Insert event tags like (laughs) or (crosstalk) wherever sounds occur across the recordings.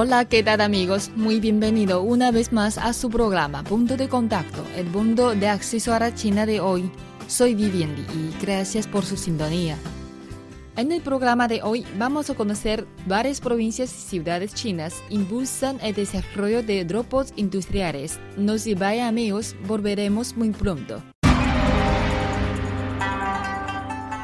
Hola, ¿qué tal amigos? Muy bienvenido una vez más a su programa Punto de Contacto, el punto de acceso a la China de hoy. Soy Vivian y gracias por su sintonía. En el programa de hoy vamos a conocer varias provincias y ciudades chinas impulsan el desarrollo de robots industriales. No se vaya amigos, volveremos muy pronto.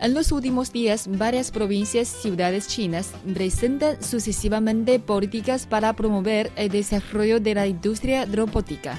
En los últimos días, varias provincias y ciudades chinas presentan sucesivamente políticas para promover el desarrollo de la industria robótica.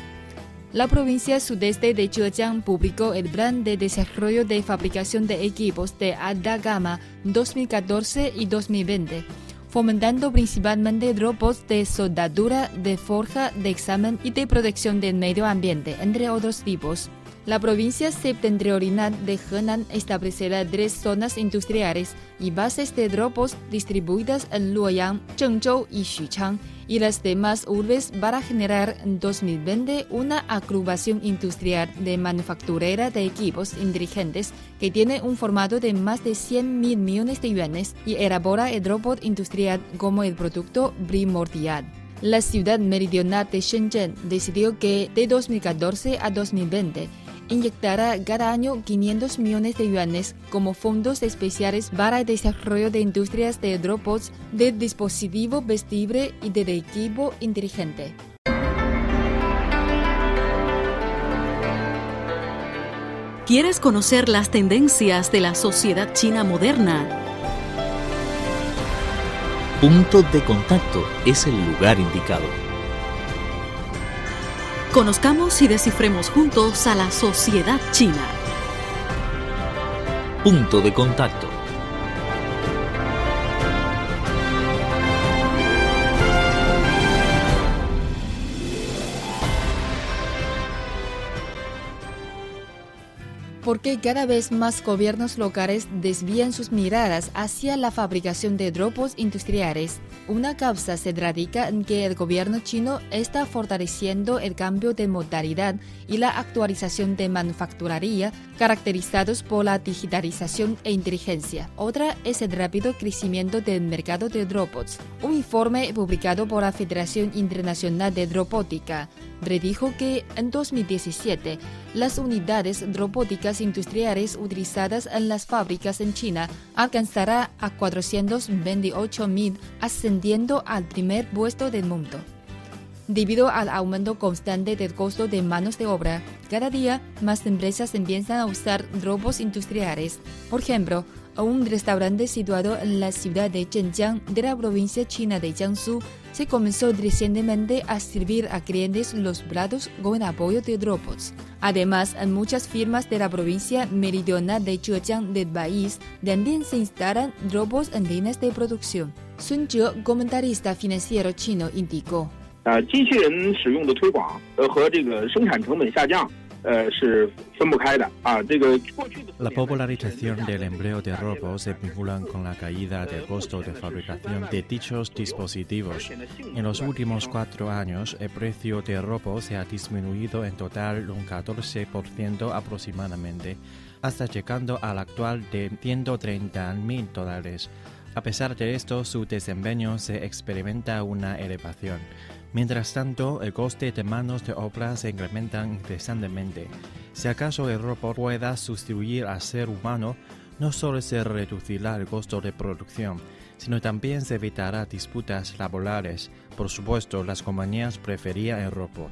La provincia sudeste de Zhejiang publicó el Plan de Desarrollo de Fabricación de Equipos de Alta Gama 2014 y 2020, fomentando principalmente robots de soldadura, de forja, de examen y de protección del medio ambiente, entre otros tipos. La provincia septentrional de Henan establecerá tres zonas industriales y bases de robots distribuidas en Luoyang, Zhengzhou y Xuchang y las demás urbes para generar en 2020 una agrupación industrial de manufacturera de equipos inteligentes que tiene un formato de más de 100 mil millones de yuanes y elabora el robot industrial como el producto primordial. La ciudad meridional de Shenzhen decidió que de 2014 a 2020 inyectará cada año 500 millones de yuanes como fondos especiales para el desarrollo de industrias de robots, de dispositivo vestible y de equipo inteligente. ¿Quieres conocer las tendencias de la sociedad china moderna? Punto de contacto es el lugar indicado. Conozcamos y descifremos juntos a la sociedad china. Punto de contacto. Porque cada vez más gobiernos locales desvían sus miradas hacia la fabricación de robots industriales. Una causa se radica en que el gobierno chino está fortaleciendo el cambio de modalidad y la actualización de manufacturaría caracterizados por la digitalización e inteligencia. Otra es el rápido crecimiento del mercado de robots. Un informe publicado por la Federación Internacional de Robótica predijo que en 2017 las unidades robóticas industriales utilizadas en las fábricas en China alcanzará a 428.000, ascendiendo al primer puesto del mundo. Debido al aumento constante del costo de manos de obra, cada día más empresas empiezan a usar robots industriales. Por ejemplo, un restaurante situado en la ciudad de Zhenjiang de la provincia china de Jiangsu se comenzó recientemente a servir a clientes los platos con apoyo de robots. Además, en muchas firmas de la provincia meridional de Zhejiang del país también se instalan robots en líneas de producción. Sun Zhe, comentarista financiero chino, indicó. La popularización del empleo de robots se vincula con la caída del costo de fabricación de dichos dispositivos. En los últimos cuatro años, el precio de robots se ha disminuido en total un 14% aproximadamente, hasta llegando al actual de 130 mil dólares. A pesar de esto, su desempeño se experimenta una elevación. Mientras tanto, el coste de manos de obra se incrementa interesantemente. Si acaso el robot pueda sustituir al ser humano, no solo se reducirá el costo de producción, sino también se evitará disputas laborales. Por supuesto, las compañías preferían el robot.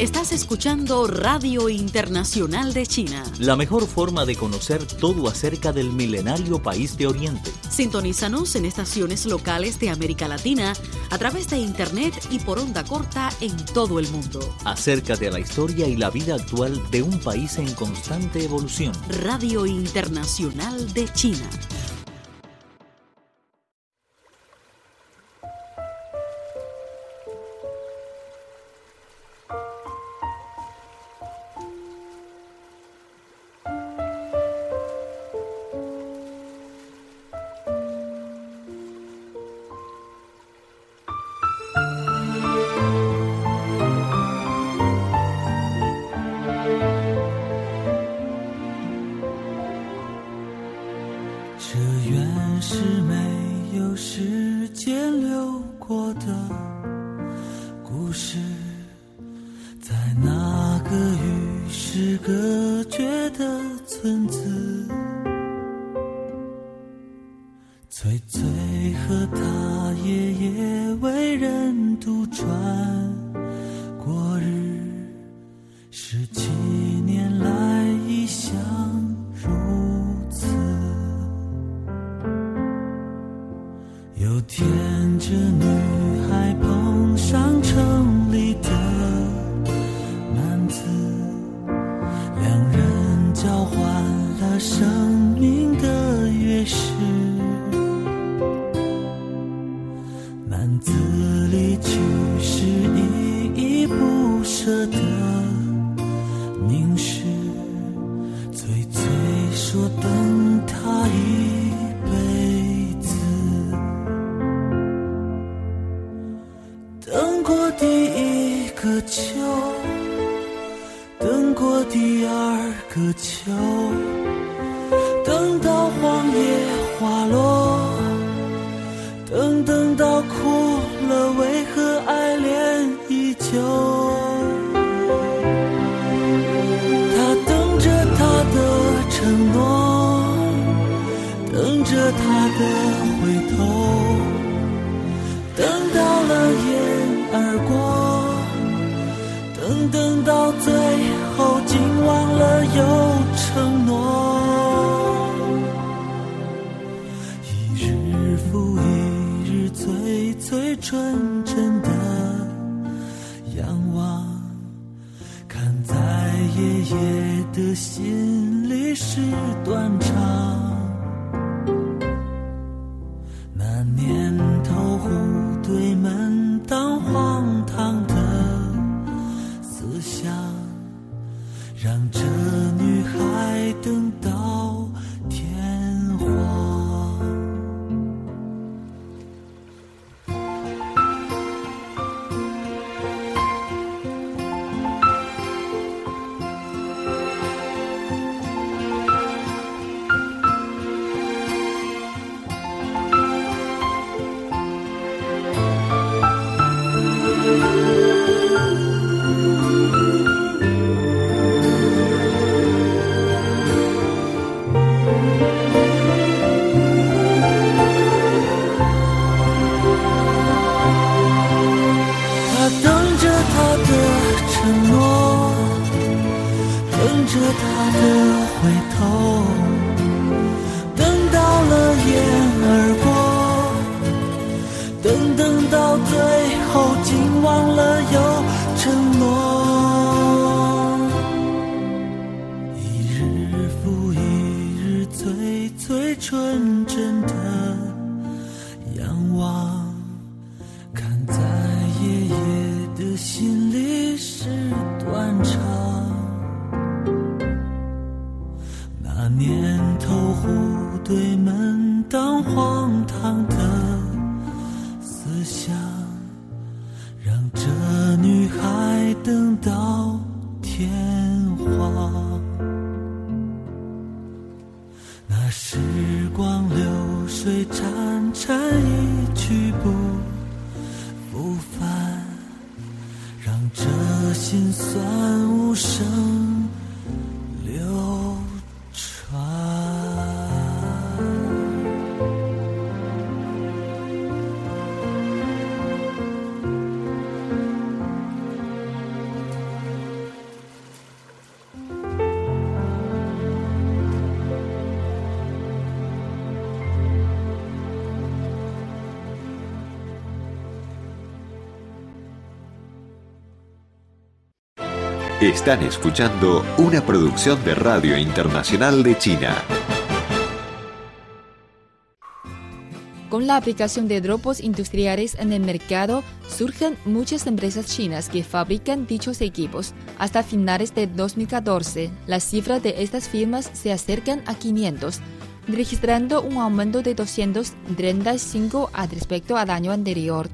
Estás escuchando Radio Internacional de China. La mejor forma de conocer todo acerca del milenario país de Oriente. Sintonízanos en estaciones locales de América Latina a través de Internet y por onda corta en todo el mundo. Acércate a la historia y la vida actual de un país en constante evolución. Radio Internacional de China. 是没有事。心里是断肠。Están escuchando una producción de Radio Internacional de China. Con la aplicación de dropos industriales en el mercado, surgen muchas empresas chinas que fabrican dichos equipos. Hasta finales de 2014, las cifras de estas firmas se acercan a 500, registrando un aumento de 235 al respecto al año anterior.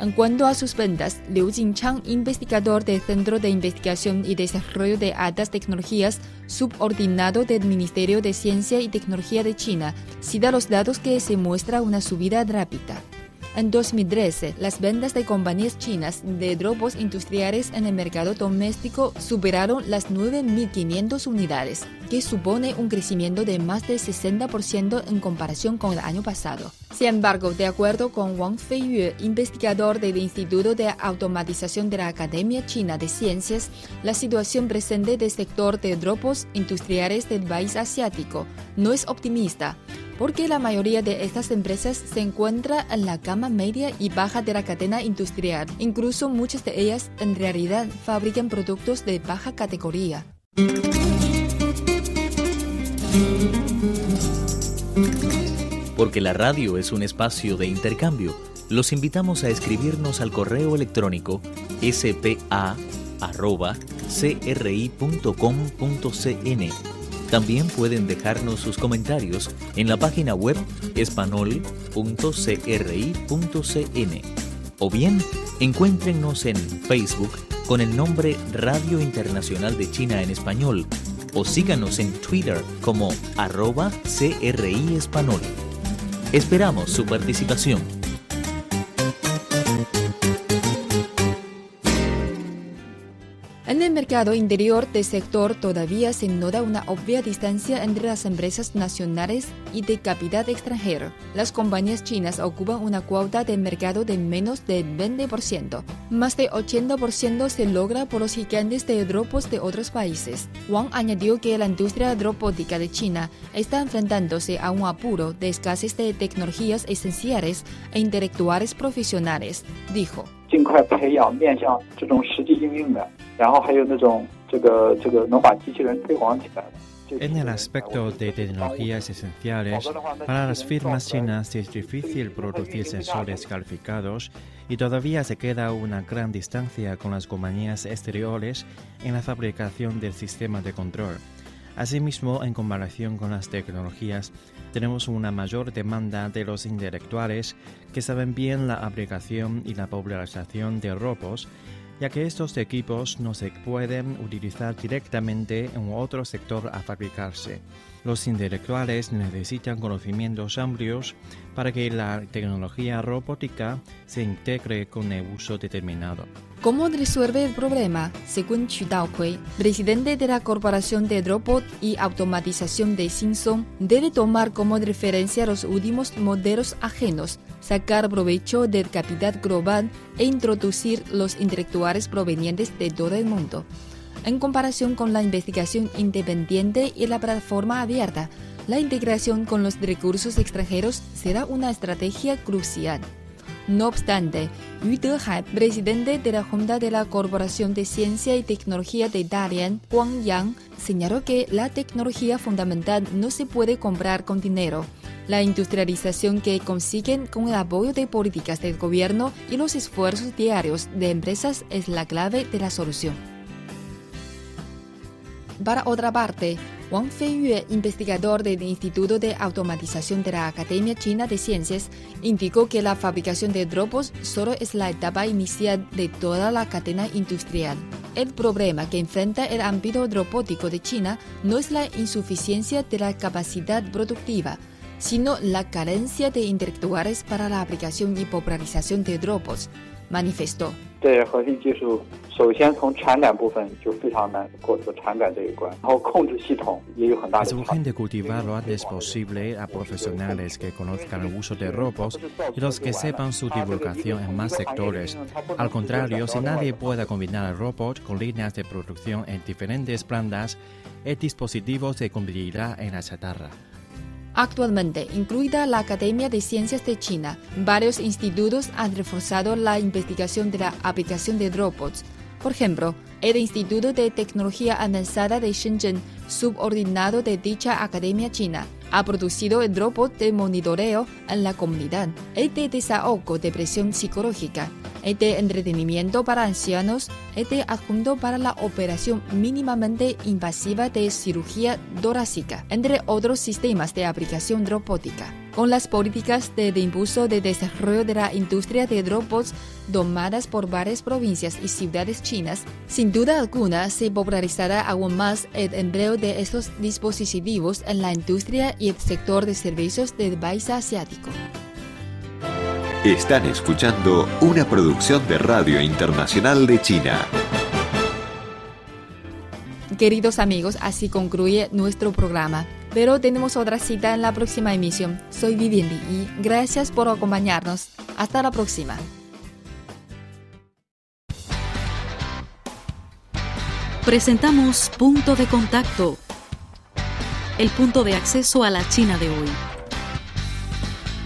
En cuanto a sus ventas, Liu Jingchang, investigador del Centro de Investigación y Desarrollo de Altas Tecnologías, subordinado del Ministerio de Ciencia y Tecnología de China, cita los datos que se muestra una subida rápida. En 2013, las ventas de compañías chinas de dropos industriales en el mercado doméstico superaron las 9.500 unidades, que supone un crecimiento de más del 60% en comparación con el año pasado. Sin embargo, de acuerdo con Wang Feiyue, investigador del Instituto de Automatización de la Academia China de Ciencias, la situación presente del sector de dropos industriales del país asiático no es optimista, porque la mayoría de estas empresas se encuentra en la gama media y baja de la cadena industrial. Incluso muchas de ellas en realidad fabrican productos de baja categoría. Porque la radio es un espacio de intercambio, los invitamos a escribirnos al correo electrónico spa.cri.com.cn. También pueden dejarnos sus comentarios en la página web espanol.cri.cn o bien encuéntrenos en Facebook con el nombre Radio Internacional de China en Español o síganos en Twitter como arroba CRI. Esperamos su participación. Mercado interior del sector todavía se nota una obvia distancia entre las empresas nacionales y de capital extranjero. Las compañías chinas ocupan una cuota de mercado de menos del 20%. Más de 80% se logra por los gigantes de dropos de otros países. Wang añadió que la industria dropótica de China está enfrentándose a un apuro de escasez de tecnologías esenciales e intelectuales profesionales. Dijo. En el aspecto de tecnologías esenciales, para las firmas chinas es difícil producir sensores calificados y todavía se queda una gran distancia con las compañías exteriores en la fabricación del sistema de control. Asimismo, en comparación con las tecnologías, tenemos una mayor demanda de los intelectuales que saben bien la aplicación y la popularización de robots ya que estos equipos no se pueden utilizar directamente en otro sector a fabricarse. Los intelectuales necesitan conocimientos amplios para que la tecnología robótica se integre con el uso determinado. ¿Cómo resuelve el problema? Según Xu Daokui, presidente de la Corporación de Robot y Automatización de Simpson, debe tomar como referencia los últimos modelos ajenos, sacar provecho del capital global e introducir los intelectuales provenientes de todo el mundo. En comparación con la investigación independiente y la plataforma abierta, la integración con los recursos extranjeros será una estrategia crucial. No obstante, Yu Dehai, presidente de la Junta de la Corporación de Ciencia y Tecnología de Dalian, Guangyang, señaló que la tecnología fundamental no se puede comprar con dinero. La industrialización que consiguen con el apoyo de políticas del gobierno y los esfuerzos diarios de empresas es la clave de la solución. Para otra parte, Wang Feiyue, investigador del Instituto de Automatización de la Academia China de Ciencias, indicó que la fabricación de dropos solo es la etapa inicial de toda la cadena industrial. El problema que enfrenta el ámbito robótico de China no es la insuficiencia de la capacidad productiva, sino la carencia de intelectuales para la aplicación y popularización de dropos, manifestó. (laughs) Es urgente cultivar lo antes posible a profesionales que conozcan el uso de robots y los que sepan su divulgación en más sectores. Al contrario, si nadie puede combinar el robot con líneas de producción en diferentes plantas, el dispositivo se convertirá en la chatarra. Actualmente, incluida la Academia de Ciencias de China, varios institutos han reforzado la investigación de la aplicación de robots. Por ejemplo, El Instituto de Tecnología Avanzada de Shenzhen, subordinado de dicha academia china, ha producido el robot de monitoreo en la comunidad, el de desahogo de presión psicológica, el de entretenimiento para ancianos, el de adjunto para la operación mínimamente invasiva de cirugía torácica, entre otros sistemas de aplicación robótica con las políticas de, impulso de desarrollo de la industria de robots domadas por varias provincias y ciudades chinas, sin duda alguna se popularizará aún más el empleo de estos dispositivos en la industria y el sector de servicios del país asiático. Están escuchando una producción de Radio Internacional de China. Queridos amigos, así concluye nuestro programa. Pero tenemos otra cita en la próxima emisión. Soy Vivian y gracias por acompañarnos. Hasta la próxima. Presentamos Punto de Contacto, el punto de acceso a la China de hoy.